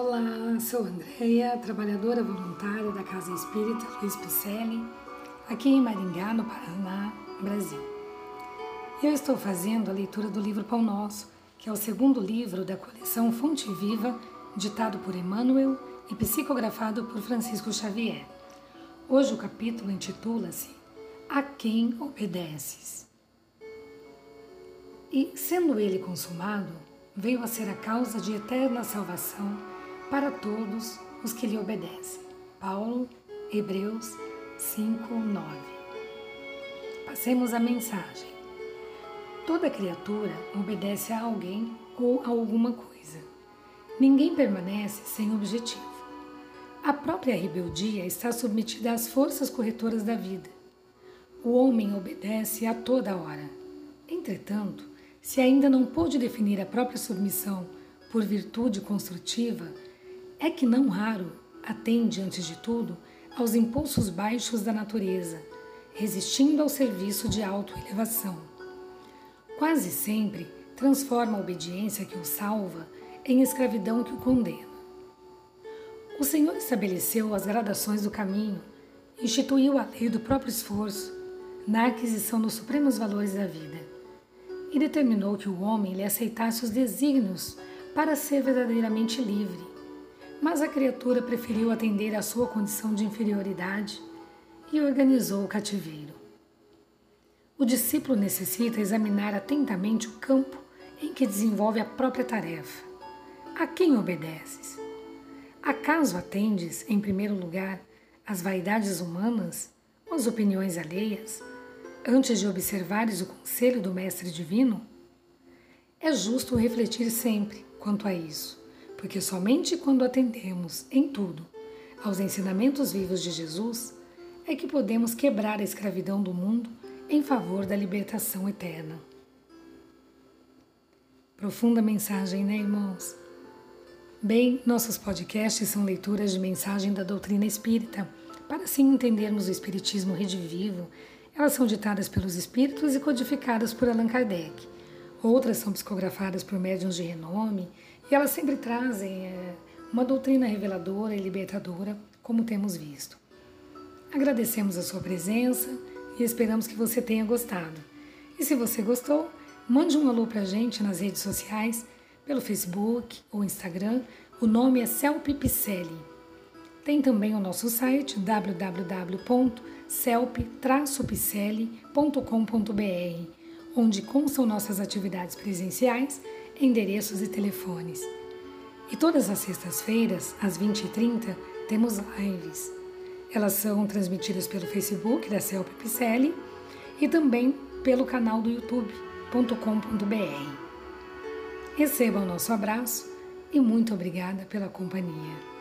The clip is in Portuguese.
Olá, sou Andréia, trabalhadora voluntária da Casa Espírita Luiz Picelli, aqui em Maringá, no Paraná, Brasil. Eu estou fazendo a leitura do livro Pão Nosso, que é o segundo livro da coleção Fonte Viva, ditado por Emmanuel e psicografado por Francisco Xavier. Hoje o capítulo intitula-se A quem obedeces? E, sendo ele consumado, veio a ser a causa de eterna salvação para todos os que lhe obedecem. Paulo, Hebreus 5, 9. Passemos a mensagem. Toda criatura obedece a alguém ou a alguma coisa. Ninguém permanece sem objetivo. A própria rebeldia está submetida às forças corretoras da vida. O homem obedece a toda hora. Entretanto, se ainda não pôde definir a própria submissão por virtude construtiva, é que não raro atende, antes de tudo, aos impulsos baixos da natureza, resistindo ao serviço de autoelevação. Quase sempre transforma a obediência que o salva em escravidão que o condena. O Senhor estabeleceu as gradações do caminho, instituiu a lei do próprio esforço na aquisição dos supremos valores da vida e determinou que o homem lhe aceitasse os desígnios para ser verdadeiramente livre. Mas a criatura preferiu atender à sua condição de inferioridade e organizou o cativeiro. O discípulo necessita examinar atentamente o campo em que desenvolve a própria tarefa. A quem obedeces? Acaso atendes, em primeiro lugar, às vaidades humanas ou às opiniões alheias? antes de observares o conselho do Mestre Divino? É justo refletir sempre quanto a isso, porque somente quando atendemos em tudo aos ensinamentos vivos de Jesus é que podemos quebrar a escravidão do mundo em favor da libertação eterna. Profunda mensagem, né, irmãos? Bem, nossos podcasts são leituras de mensagem da doutrina espírita, para assim entendermos o Espiritismo redivivo elas são ditadas pelos espíritos e codificadas por Allan Kardec. Outras são psicografadas por médiuns de renome e elas sempre trazem é, uma doutrina reveladora e libertadora, como temos visto. Agradecemos a sua presença e esperamos que você tenha gostado. E se você gostou, mande um alô para a gente nas redes sociais, pelo Facebook ou Instagram. O nome é Celpipicelli. Tem também o nosso site www.celp-picele.com.br, onde constam nossas atividades presenciais, endereços e telefones. E todas as sextas-feiras, às 20h30, temos lives. Elas são transmitidas pelo Facebook da Celp Picelli e também pelo canal do youtube.com.br. Receba o nosso abraço e muito obrigada pela companhia.